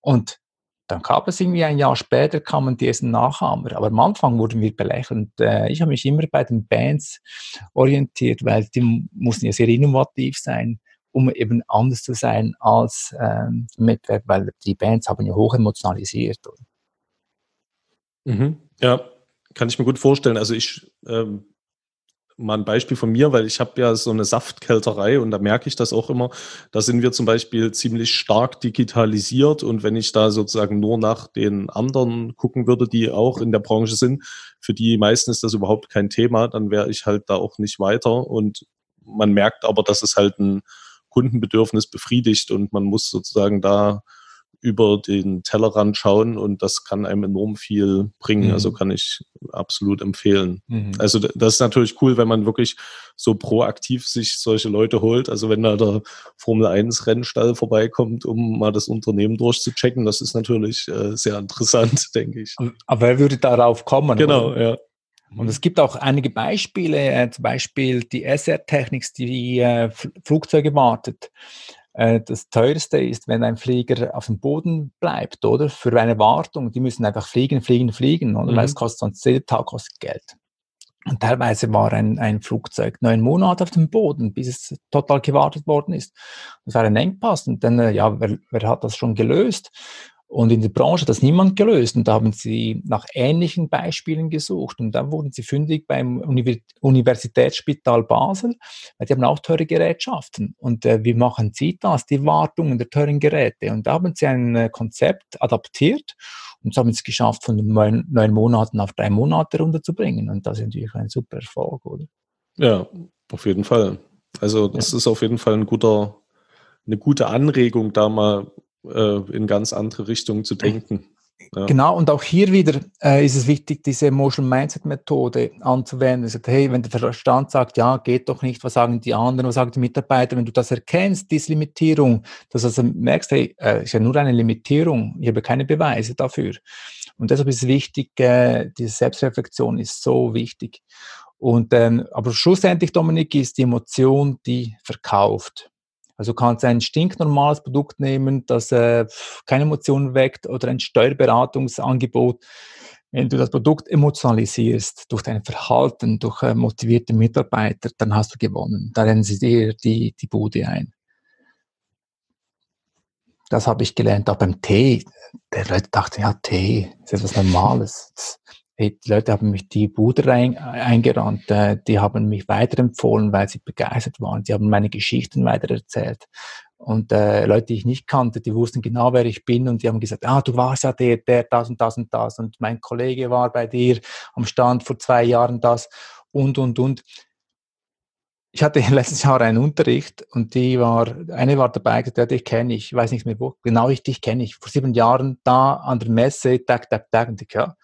Und dann gab es irgendwie ein Jahr später, kamen die ersten Nachahmer. Aber am Anfang wurden wir belächelt. Äh, ich habe mich immer bei den Bands orientiert, weil die mussten ja sehr innovativ sein, um eben anders zu sein als ähm, Mitwerk, weil die Bands haben ja hoch emotionalisiert. Mhm. Ja, kann ich mir gut vorstellen. Also ich ähm, mal ein Beispiel von mir, weil ich habe ja so eine Saftkälterei und da merke ich das auch immer. Da sind wir zum Beispiel ziemlich stark digitalisiert und wenn ich da sozusagen nur nach den anderen gucken würde, die auch in der Branche sind, für die meisten ist das überhaupt kein Thema, dann wäre ich halt da auch nicht weiter und man merkt aber, dass es halt ein Kundenbedürfnis befriedigt und man muss sozusagen da über den Tellerrand schauen und das kann einem enorm viel bringen. Mhm. Also kann ich absolut empfehlen. Mhm. Also das ist natürlich cool, wenn man wirklich so proaktiv sich solche Leute holt. Also wenn da der Formel 1 Rennstall vorbeikommt, um mal das Unternehmen durchzuchecken, das ist natürlich äh, sehr interessant, denke ich. Aber wer würde darauf kommen? Genau, oder? ja. Und es gibt auch einige Beispiele, äh, zum Beispiel die SR-Technik, die äh, Flugzeuge wartet. Äh, das teuerste ist, wenn ein Flieger auf dem Boden bleibt, oder? Für eine Wartung. Die müssen einfach fliegen, fliegen, fliegen, oder? Mhm. Weil es kostet sonst, jeder Tag kostet Geld. Und teilweise war ein, ein Flugzeug neun Monate auf dem Boden, bis es total gewartet worden ist. Das war ein Engpass. Und dann, äh, ja, wer, wer hat das schon gelöst? Und in der Branche hat das niemand gelöst. Und da haben sie nach ähnlichen Beispielen gesucht. Und dann wurden sie fündig beim Universitätsspital Basel, weil die haben auch teure Gerätschaften. Und äh, wie machen sie das? Die Wartung der teuren Geräte. Und da haben sie ein äh, Konzept adaptiert und haben es geschafft, von neun, neun Monaten auf drei Monate runterzubringen. Und das ist natürlich ein super Erfolg, oder? Ja, auf jeden Fall. Also das ja. ist auf jeden Fall ein guter, eine gute Anregung, da mal äh, in ganz andere Richtungen zu denken. Ja. Genau, und auch hier wieder äh, ist es wichtig, diese Emotional Mindset Methode anzuwenden. Sagt, hey, wenn der Verstand sagt, ja, geht doch nicht, was sagen die anderen, was sagen die Mitarbeiter, wenn du das erkennst, diese Limitierung, dass du also merkst, hey, äh, ist ja nur eine Limitierung, ich habe keine Beweise dafür. Und deshalb ist es wichtig, äh, diese Selbstreflexion ist so wichtig. Und ähm, aber schlussendlich, Dominik, ist die Emotion, die verkauft. Also du kannst ein stinknormales Produkt nehmen, das äh, keine Emotionen weckt oder ein Steuerberatungsangebot. Wenn du das Produkt emotionalisierst durch dein Verhalten, durch äh, motivierte Mitarbeiter, dann hast du gewonnen. Da rennen sie dir die, die Bude ein. Das habe ich gelernt auch beim Tee. Der Leute dachten, ja, Tee ist etwas Normales die Leute haben mich die Bude rein, eingerannt, äh, die haben mich weiterempfohlen, weil sie begeistert waren. Die haben meine Geschichten weitererzählt. Und äh, Leute, die ich nicht kannte, die wussten genau, wer ich bin und die haben gesagt, ah, du warst ja der, der, das und das und das und mein Kollege war bei dir am Stand vor zwei Jahren das und, und, und. Ich hatte letztes Jahr einen Unterricht und die war, eine war dabei, gesagt, dich kenne ich, ich weiß nicht mehr wo, genau ich dich kenne ich, vor sieben Jahren da an der Messe, tak, tak, tak, und ich, ja,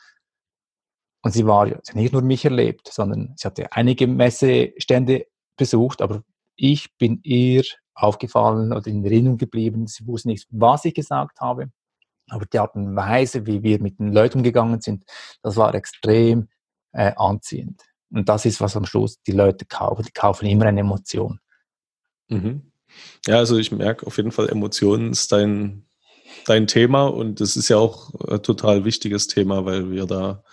und sie war, hat nicht nur mich erlebt, sondern sie hatte einige Messestände besucht, aber ich bin ihr aufgefallen oder in Erinnerung geblieben. Sie wusste nicht, was ich gesagt habe, aber die Art und Weise, wie wir mit den Leuten umgegangen sind, das war extrem äh, anziehend. Und das ist, was am Schluss die Leute kaufen. Die kaufen immer eine Emotion. Mhm. Ja, also ich merke auf jeden Fall, Emotionen ist dein, dein Thema und das ist ja auch ein total wichtiges Thema, weil wir da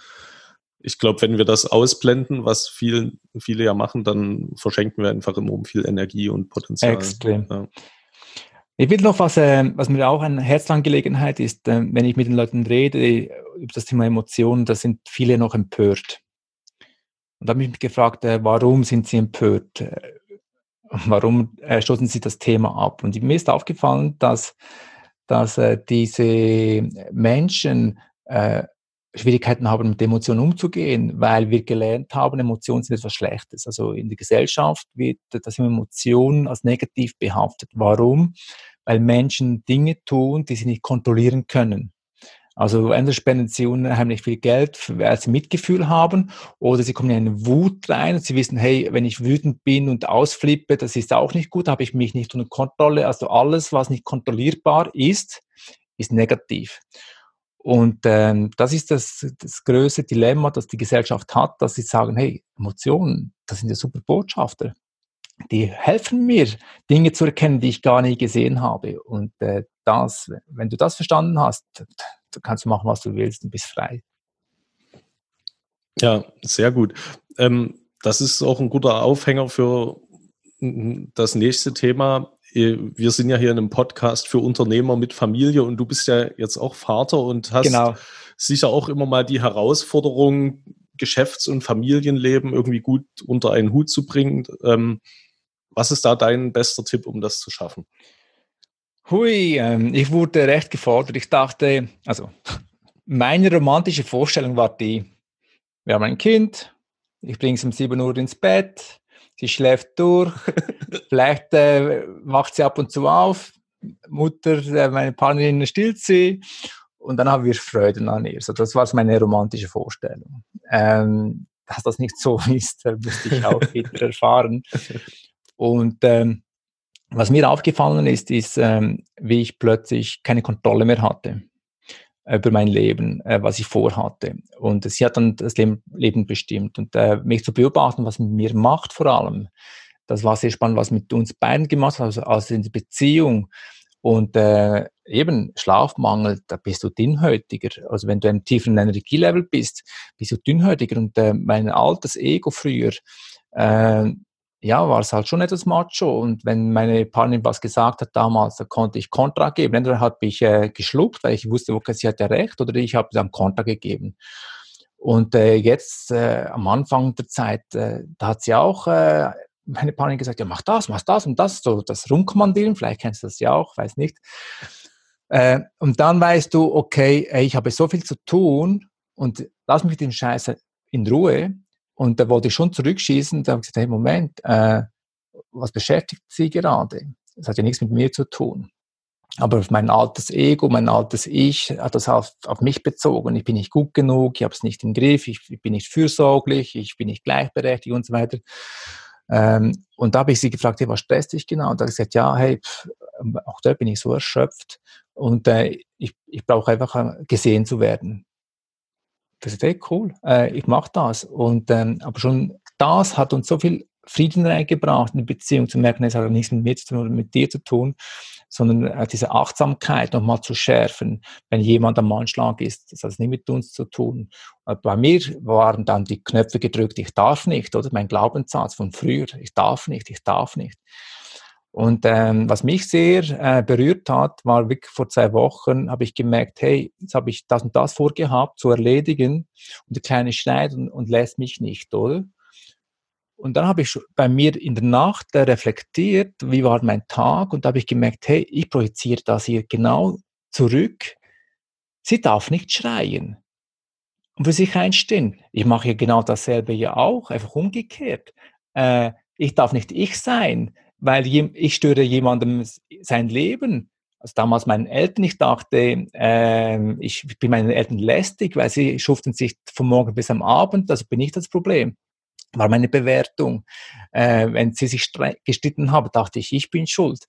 ich glaube, wenn wir das ausblenden, was viel, viele ja machen, dann verschenken wir einfach enorm viel Energie und Potenzial. Extrem. Ja. Ich will noch was, äh, was mir auch eine Herzangelegenheit ist, äh, wenn ich mit den Leuten rede über das Thema Emotionen, da sind viele noch empört. Und da habe ich mich gefragt, äh, warum sind sie empört? Äh, warum äh, stoßen sie das Thema ab? Und mir ist aufgefallen, dass, dass äh, diese Menschen Schwierigkeiten haben, mit Emotionen umzugehen, weil wir gelernt haben, Emotionen sind etwas Schlechtes. Also in der Gesellschaft wird das Emotionen als negativ behaftet. Warum? Weil Menschen Dinge tun, die sie nicht kontrollieren können. Also entweder spenden sie unheimlich viel Geld, weil sie Mitgefühl haben, oder sie kommen in eine Wut rein und sie wissen, hey, wenn ich wütend bin und ausflippe, das ist auch nicht gut, habe ich mich nicht unter Kontrolle. Also alles, was nicht kontrollierbar ist, ist negativ. Und ähm, das ist das, das größte Dilemma, das die Gesellschaft hat, dass sie sagen, hey, Emotionen, das sind ja super Botschafter. Die helfen mir, Dinge zu erkennen, die ich gar nie gesehen habe. Und äh, das, wenn du das verstanden hast, kannst du machen, was du willst und bist frei. Ja, sehr gut. Ähm, das ist auch ein guter Aufhänger für das nächste Thema. Äh, wir sind ja hier in einem Podcast für Unternehmer mit Familie und du bist ja jetzt auch Vater und hast genau. sicher auch immer mal die Herausforderung, Geschäfts- und Familienleben irgendwie gut unter einen Hut zu bringen. Ähm, was ist da dein bester Tipp, um das zu schaffen? Hui, ähm, ich wurde recht gefordert. Ich dachte, also meine romantische Vorstellung war die, wir haben ein Kind, ich bringe es um 7 Uhr ins Bett, sie schläft durch, vielleicht äh, wacht sie ab und zu auf, Mutter, äh, meine Partnerin stillt sie und dann haben wir Freude an ihr. So, das war meine romantische Vorstellung. Ähm, dass das nicht so ist, musste ich auch wieder erfahren. Und ähm, was mir aufgefallen ist, ist, ähm, wie ich plötzlich keine Kontrolle mehr hatte über mein Leben, äh, was ich vorhatte. Und sie hat dann das Leben, Leben bestimmt. Und äh, mich zu beobachten, was mit mir macht vor allem, das war sehr spannend, was mit uns beiden gemacht hat, also, also in der Beziehung. Und äh, eben Schlafmangel, da bist du dünnhäutiger. Also wenn du im tiefen Energielevel bist, bist du dünnhäutiger. Und äh, mein altes Ego früher, äh, ja, war es halt schon etwas macho. Und wenn meine Partnerin was gesagt hat damals, da konnte ich Kontra geben. Entweder habe ich äh, geschluckt, weil ich wusste, okay, sie hatte recht, oder ich habe dann Kontra gegeben. Und äh, jetzt äh, am Anfang der Zeit, äh, da hat sie auch äh, meine Partnerin gesagt, ja, mach das, mach das und das, so das Rumkommandieren, vielleicht kennst du das ja auch, weiß nicht. Äh, und dann weißt du, okay, ey, ich habe so viel zu tun und lass mich mit dem Scheiß in Ruhe. Und da wollte ich schon zurückschießen, da habe ich gesagt, hey, Moment, äh, was beschäftigt Sie gerade? Das hat ja nichts mit mir zu tun. Aber mein altes Ego, mein altes Ich hat das auf, auf mich bezogen. Ich bin nicht gut genug, ich habe es nicht im Griff, ich, ich, bin nicht fürsorglich, ich bin nicht gleichberechtigt und so weiter. Ähm, und da habe ich sie gefragt, hey, was stresst dich genau? Und da habe ich gesagt, ja, hey, pff, auch da bin ich so erschöpft und äh, ich, ich brauche einfach äh, gesehen zu werden. Das ist hey, cool, äh, ich mache das. Und ähm, aber schon das hat uns so viel Frieden reingebracht in die Beziehung, zu merken, es hat nichts mit mir zu tun oder mit dir zu tun, sondern äh, diese Achtsamkeit nochmal zu schärfen, wenn jemand am Anschlag ist. Das hat nicht mit uns zu tun. Äh, bei mir waren dann die Knöpfe gedrückt, ich darf nicht, oder mein Glaubenssatz von früher, ich darf nicht, ich darf nicht. Und ähm, was mich sehr äh, berührt hat, war wirklich vor zwei Wochen, habe ich gemerkt, hey, jetzt habe ich das und das vorgehabt zu erledigen und der Kleine schneit und, und lässt mich nicht, oder? Und dann habe ich bei mir in der Nacht reflektiert, wie war mein Tag und da habe ich gemerkt, hey, ich projiziere das hier genau zurück. Sie darf nicht schreien und für sich einstehen. Ich mache ja genau dasselbe ja auch, einfach umgekehrt. Äh, ich darf nicht ich sein, weil ich störe jemandem sein Leben. Also damals meinen Eltern, ich dachte, äh, ich bin meinen Eltern lästig, weil sie schuften sich von morgen bis am Abend, also bin ich das Problem war meine Bewertung. Äh, wenn sie sich gestritten haben, dachte ich, ich bin schuld.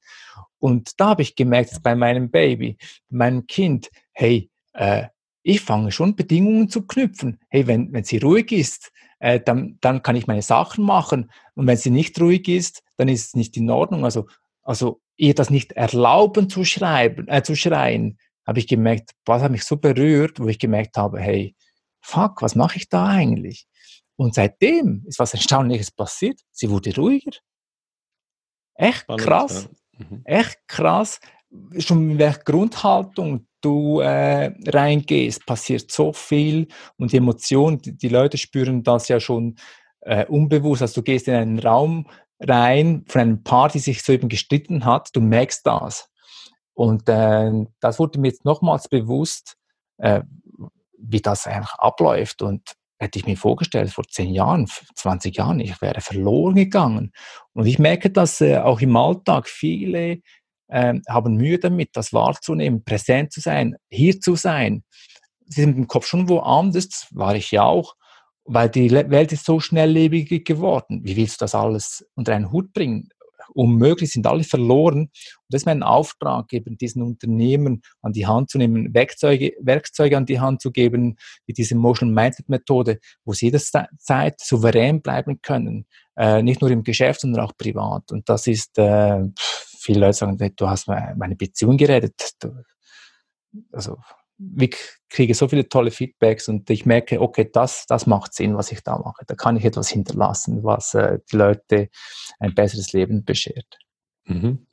Und da habe ich gemerkt, bei meinem Baby, meinem Kind, hey, äh, ich fange schon Bedingungen zu knüpfen. Hey, wenn, wenn sie ruhig ist, äh, dann, dann kann ich meine Sachen machen. Und wenn sie nicht ruhig ist, dann ist es nicht in Ordnung. Also, also ihr das nicht erlauben zu schreiben, äh, zu schreien, habe ich gemerkt, was hat mich so berührt, wo ich gemerkt habe, hey, fuck, was mache ich da eigentlich? Und seitdem ist was Erstaunliches passiert. Sie wurde ruhiger. Echt krass. Mhm. Echt krass. Schon in welcher Grundhaltung du äh, reingehst, passiert so viel und die Emotionen, die, die Leute spüren das ja schon äh, unbewusst. Also du gehst in einen Raum rein von einem Paar, die sich so eben gestritten hat, du merkst das. Und äh, das wurde mir jetzt nochmals bewusst, äh, wie das einfach abläuft. Und hätte ich mir vorgestellt, vor zehn Jahren, 20 Jahren, ich wäre verloren gegangen. Und ich merke, dass äh, auch im Alltag viele äh, haben Mühe damit, das wahrzunehmen, präsent zu sein, hier zu sein. Sie sind im Kopf schon woanders, war ich ja auch, weil die Welt ist so schnelllebig geworden. Wie willst du das alles unter einen Hut bringen? unmöglich, sind alle verloren. Und das ist mein Auftrag, eben diesen Unternehmen an die Hand zu nehmen, Werkzeuge, Werkzeuge an die Hand zu geben, wie diese Motion Mindset Methode, wo sie jederzeit souverän bleiben können. Äh, nicht nur im Geschäft, sondern auch privat. Und das ist, äh, viele Leute sagen, du hast meine Beziehung geredet. Du, also ich kriege so viele tolle Feedbacks und ich merke, okay, das, das macht Sinn, was ich da mache. Da kann ich etwas hinterlassen, was äh, die Leute ein besseres Leben beschert. Mhm.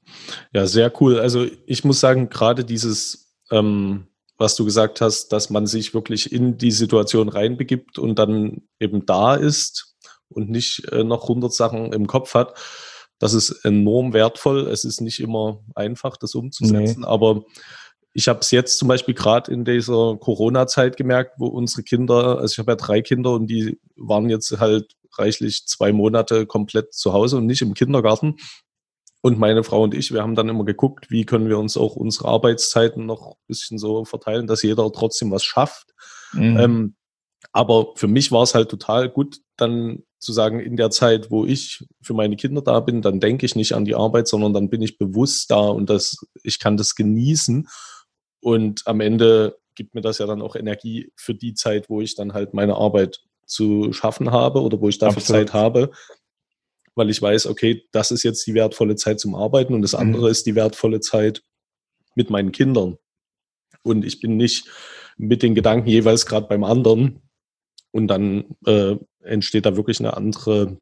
Ja, sehr cool. Also ich muss sagen, gerade dieses, ähm, was du gesagt hast, dass man sich wirklich in die Situation reinbegibt und dann eben da ist und nicht äh, noch 100 Sachen im Kopf hat, das ist enorm wertvoll. Es ist nicht immer einfach, das umzusetzen, nee. aber ich habe es jetzt zum Beispiel gerade in dieser Corona-Zeit gemerkt, wo unsere Kinder, also ich habe ja drei Kinder und die waren jetzt halt reichlich zwei Monate komplett zu Hause und nicht im Kindergarten. Und meine Frau und ich, wir haben dann immer geguckt, wie können wir uns auch unsere Arbeitszeiten noch ein bisschen so verteilen, dass jeder trotzdem was schafft. Mhm. Ähm, aber für mich war es halt total gut, dann zu sagen, in der Zeit, wo ich für meine Kinder da bin, dann denke ich nicht an die Arbeit, sondern dann bin ich bewusst da und das, ich kann das genießen. Und am Ende gibt mir das ja dann auch Energie für die Zeit, wo ich dann halt meine Arbeit zu schaffen habe oder wo ich dafür Absolut. Zeit habe, weil ich weiß, okay, das ist jetzt die wertvolle Zeit zum Arbeiten und das mhm. andere mhm. ist die wertvolle Zeit, mit meinen Kindern. Und ich bin nicht mit den Gedanken jeweils gerade beim anderen. Und dann äh, entsteht da wirklich eine andere,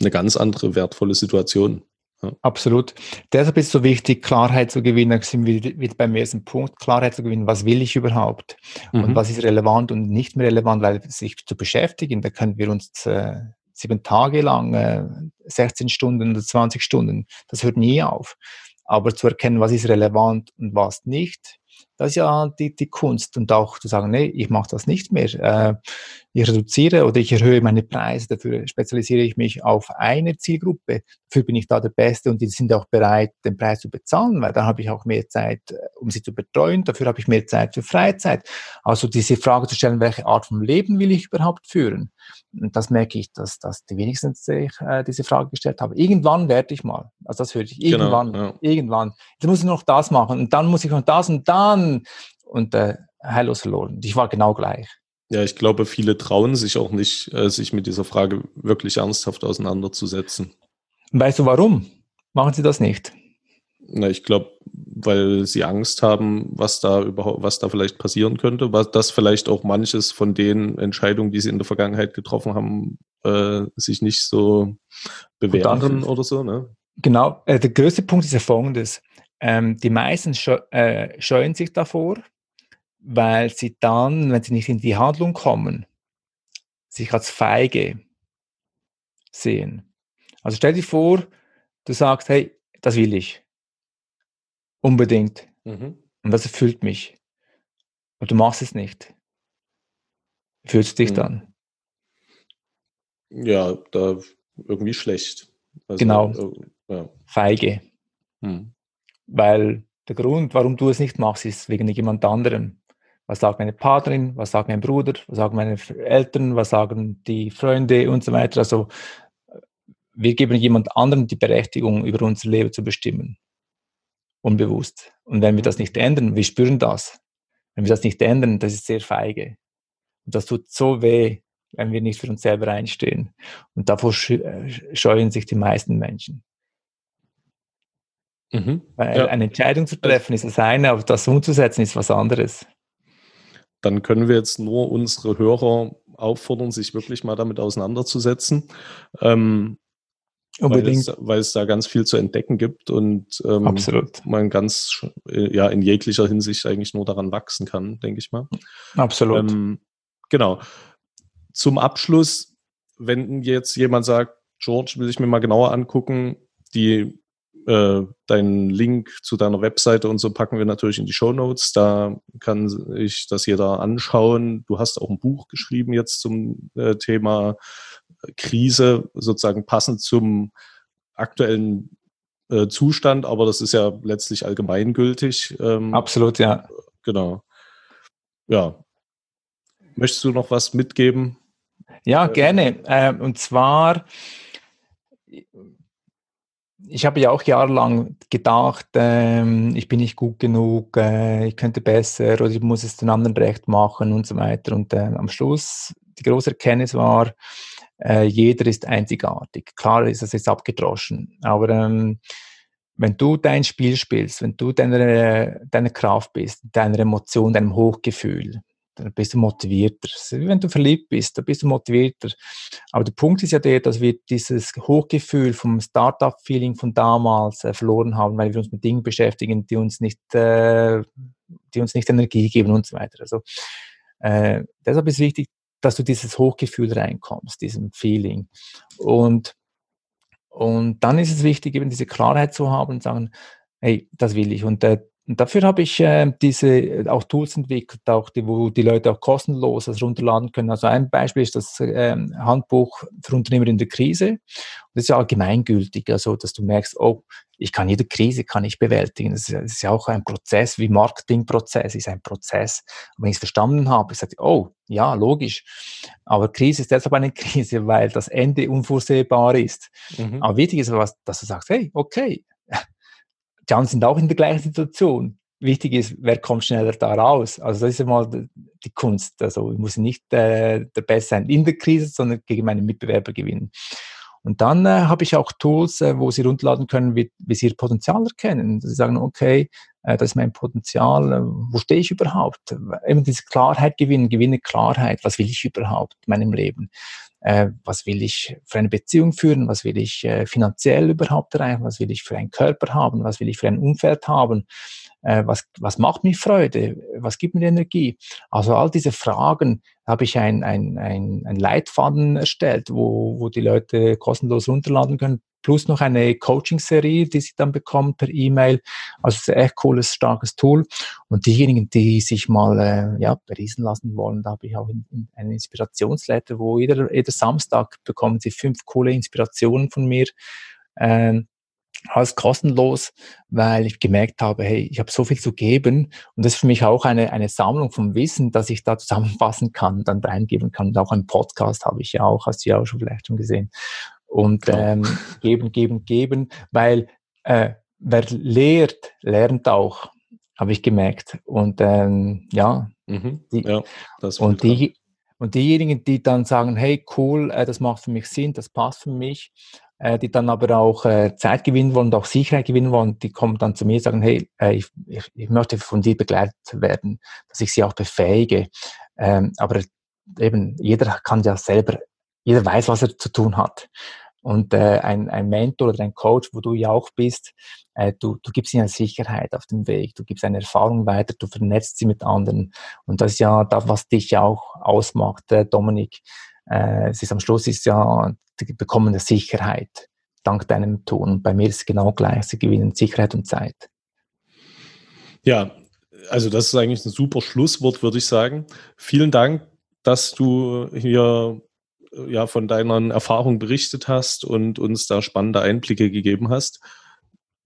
eine ganz andere wertvolle Situation. Ja. Absolut. Deshalb ist es so wichtig, Klarheit zu gewinnen. Da sind wir wieder beim ersten Punkt, Klarheit zu gewinnen. Was will ich überhaupt? Mhm. Und was ist relevant und nicht mehr relevant, weil sich zu beschäftigen, da können wir uns äh, sieben Tage lang, äh, 16 Stunden oder 20 Stunden, das hört nie auf. Aber zu erkennen, was ist relevant und was nicht, das ist ja die, die Kunst. Und auch zu sagen, nee, ich mache das nicht mehr. Äh, ich reduziere oder ich erhöhe meine Preise, dafür spezialisiere ich mich auf eine Zielgruppe. Dafür bin ich da der Beste und die sind auch bereit, den Preis zu bezahlen, weil dann habe ich auch mehr Zeit, äh, um sie zu betreuen. Dafür habe ich mehr Zeit für Freizeit. Also diese Frage zu stellen, welche Art von Leben will ich überhaupt führen? Und das merke ich, dass, dass die wenigsten sich äh, diese Frage gestellt haben. Irgendwann werde ich mal. Also das höre ich. Genau, irgendwann, genau, ja. irgendwann. Jetzt muss ich noch das machen und dann muss ich noch das und dann und äh, heillos verloren. Ich war genau gleich. Ja, ich glaube, viele trauen sich auch nicht, äh, sich mit dieser Frage wirklich ernsthaft auseinanderzusetzen. Weißt du warum? Machen sie das nicht? Na, ich glaube, weil sie Angst haben, was da überhaupt, was da vielleicht passieren könnte, was das vielleicht auch manches von den Entscheidungen, die sie in der Vergangenheit getroffen haben, äh, sich nicht so bewähren oder so. Ne? Genau, äh, der größte Punkt ist ja folgendes. Ähm, die meisten äh, scheuen sich davor, weil sie dann, wenn sie nicht in die Handlung kommen, sich als feige sehen. Also stell dir vor, du sagst, hey, das will ich. Unbedingt. Mhm. Und das erfüllt mich. Und du machst es nicht. Fühlst du dich mhm. dann? Ja, da irgendwie schlecht. Also, genau. Äh, ja. Feige. Mhm. Weil der Grund, warum du es nicht machst, ist wegen jemand anderem. Was sagt meine Partnerin, was sagt mein Bruder, was sagen meine Eltern, was sagen die Freunde und so weiter. Also wir geben jemand anderem die Berechtigung, über unser Leben zu bestimmen. Unbewusst. Und wenn wir das nicht ändern, wir spüren das. Wenn wir das nicht ändern, das ist sehr feige. Und das tut so weh, wenn wir nicht für uns selber einstehen. Und davor äh, scheuen sich die meisten Menschen. Mhm. Weil ja. eine Entscheidung zu treffen ist das eine, aber das umzusetzen ist was anderes dann können wir jetzt nur unsere Hörer auffordern, sich wirklich mal damit auseinanderzusetzen. Ähm, Unbedingt. Weil es, weil es, da ganz viel zu entdecken gibt und ähm, Absolut. man ganz äh, ja in jeglicher Hinsicht eigentlich nur daran wachsen kann, denke ich mal. Absolut. Ähm, genau. Zum Abschluss, wenn jetzt jemand sagt, George, will ich mir mal genauer angucken, die äh, deinen Link zu deiner Webseite und so packen wir natürlich in die Show Notes. Da kann sich das jeder anschauen. Du hast auch ein Buch geschrieben jetzt zum äh, Thema Krise, sozusagen passend zum aktuellen äh, Zustand, aber das ist ja letztlich allgemeingültig. Ähm, Absolut, ja. Genau. Ja. Möchtest du noch was mitgeben? Ja, gerne. Ähm, und zwar ich habe ja auch jahrelang gedacht, ähm, ich bin nicht gut genug, äh, ich könnte besser oder ich muss es den anderen recht machen und so weiter. Und äh, am Schluss, die große Erkenntnis war, äh, jeder ist einzigartig. Klar ist das jetzt abgedroschen, aber ähm, wenn du dein Spiel spielst, wenn du deine, deine Kraft bist, deine Emotion, deinem Hochgefühl, dann bist du motivierter. Wie wenn du verliebt bist, dann bist du motivierter. Aber der Punkt ist ja der, dass wir dieses Hochgefühl vom Startup-Feeling von damals äh, verloren haben, weil wir uns mit Dingen beschäftigen, die uns nicht, äh, die uns nicht Energie geben und so weiter. Also äh, deshalb ist wichtig, dass du dieses Hochgefühl reinkommst, diesem Feeling. Und, und dann ist es wichtig, eben diese Klarheit zu haben und sagen, hey, das will ich. Und äh, und dafür habe ich äh, diese äh, auch Tools entwickelt, auch die, wo die Leute auch kostenlos das runterladen können. Also ein Beispiel ist das äh, Handbuch für Unternehmer in der Krise. Und das ist ja allgemeingültig, also dass du merkst, oh, ich kann jede Krise kann ich bewältigen. Das ist, das ist ja auch ein Prozess, wie Marketingprozess ist ein Prozess. Und wenn ich es verstanden habe, ich sage, oh, ja, logisch. Aber Krise ist deshalb eine Krise, weil das Ende unvorsehbar ist. Mhm. Aber wichtig ist, dass du sagst, hey, okay, anderen sind auch in der gleichen Situation. Wichtig ist, wer kommt schneller da raus. Also das ist einmal die Kunst. Also ich muss nicht äh, der Beste sein in der Krise, sondern gegen meine Mitbewerber gewinnen. Und dann äh, habe ich auch Tools, äh, wo Sie runterladen können, wie, wie Sie Ihr Potenzial erkennen. Sie sagen, okay, äh, das ist mein Potenzial, äh, wo stehe ich überhaupt? Eben diese Klarheit gewinnen, gewinne Klarheit, was will ich überhaupt in meinem Leben? Äh, was will ich für eine Beziehung führen? Was will ich äh, finanziell überhaupt erreichen? Was will ich für einen Körper haben? Was will ich für ein Umfeld haben? Äh, was, was macht mir Freude? Was gibt mir Energie? Also all diese Fragen habe ich ein, ein, ein, ein Leitfaden erstellt, wo, wo die Leute kostenlos runterladen können, plus noch eine Coaching-Serie, die sie dann bekommen per E-Mail. Also ist ein echt cooles, starkes Tool. Und diejenigen, die sich mal äh, ja, beriesen lassen wollen, da habe ich auch in, in Inspirationsletter, wo jeder, jeder Samstag bekommen sie fünf coole Inspirationen von mir. Ähm, alles kostenlos, weil ich gemerkt habe, hey, ich habe so viel zu geben und das ist für mich auch eine, eine Sammlung vom Wissen, dass ich da zusammenfassen kann, dann reingeben kann. Und auch einen Podcast habe ich ja auch, hast du ja auch schon vielleicht schon gesehen. Und ähm, geben, geben, geben, weil äh, wer lehrt, lernt auch, habe ich gemerkt. Und ähm, ja, mhm, die, ja und die, und diejenigen, die dann sagen, hey, cool, äh, das macht für mich Sinn, das passt für mich, äh, die dann aber auch äh, Zeit gewinnen wollen und auch Sicherheit gewinnen wollen, die kommen dann zu mir und sagen, hey, äh, ich, ich, ich, möchte von dir begleitet werden, dass ich sie auch befähige. Ähm, aber eben, jeder kann ja selber, jeder weiß, was er zu tun hat. Und ein, ein Mentor oder ein Coach, wo du ja auch bist, du, du gibst ihnen Sicherheit auf dem Weg, du gibst eine Erfahrung weiter, du vernetzt sie mit anderen. Und das ist ja das, was dich auch ausmacht, Dominik. Es ist am Schluss ist ja die bekommen eine Sicherheit dank deinem Tun. Bei mir ist es genau gleich, sie gewinnen Sicherheit und Zeit. Ja, also das ist eigentlich ein super Schlusswort, würde ich sagen. Vielen Dank, dass du hier ja von deinen Erfahrungen berichtet hast und uns da spannende Einblicke gegeben hast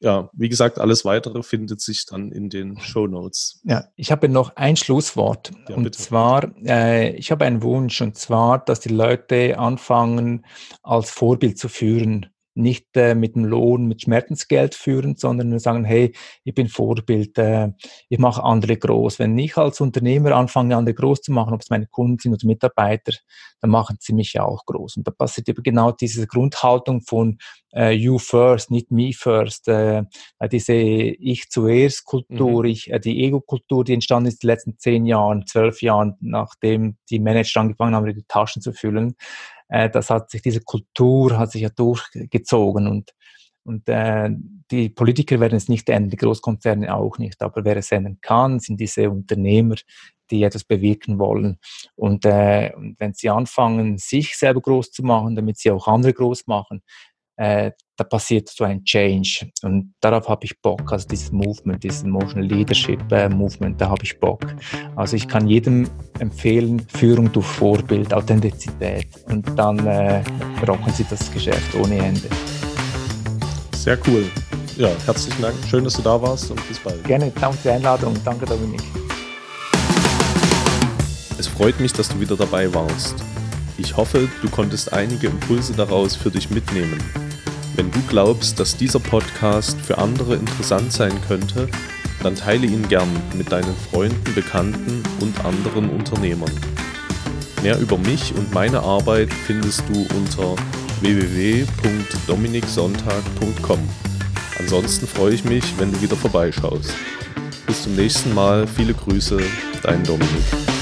ja, wie gesagt, alles weitere findet sich dann in den Show Notes. Ja, ich habe noch ein Schlusswort. Ja, und bitte. zwar, äh, ich habe einen Wunsch, und zwar, dass die Leute anfangen, als Vorbild zu führen nicht äh, mit dem Lohn, mit Schmerzensgeld führen, sondern sagen, hey, ich bin Vorbild, äh, ich mache andere groß. Wenn ich als Unternehmer anfange, andere groß zu machen, ob es meine Kunden sind oder Mitarbeiter, dann machen sie mich ja auch groß. Und da passiert eben genau diese Grundhaltung von äh, you first, nicht me first, äh, diese Ich zuerst Kultur, mhm. ich, äh, die Ego-Kultur, die entstanden ist in den letzten zehn Jahren, zwölf Jahren, nachdem die Manager angefangen haben, die Taschen zu füllen äh, das hat sich, diese Kultur hat sich ja durchgezogen und, und äh, die Politiker werden es nicht ändern, die Großkonzerne auch nicht, aber wer es ändern kann, sind diese Unternehmer, die etwas bewirken wollen. Und, äh, und wenn sie anfangen, sich selber groß zu machen, damit sie auch andere groß machen, äh, da passiert so ein Change. Und darauf habe ich Bock, also dieses Movement, dieses Emotional Leadership äh, Movement, da habe ich Bock. Also ich kann jedem empfehlen, Führung durch Vorbild, Authentizität und dann äh, rocken sie das Geschäft ohne Ende. Sehr cool. Ja, herzlichen Dank. Schön, dass du da warst und bis bald. Gerne, danke für die Einladung. Danke, Dominik. Es freut mich, dass du wieder dabei warst. Ich hoffe, du konntest einige Impulse daraus für dich mitnehmen. Wenn du glaubst, dass dieser Podcast für andere interessant sein könnte, dann teile ihn gern mit deinen Freunden, Bekannten und anderen Unternehmern. Mehr über mich und meine Arbeit findest du unter www.dominiksonntag.com. Ansonsten freue ich mich, wenn du wieder vorbeischaust. Bis zum nächsten Mal, viele Grüße, dein Dominik.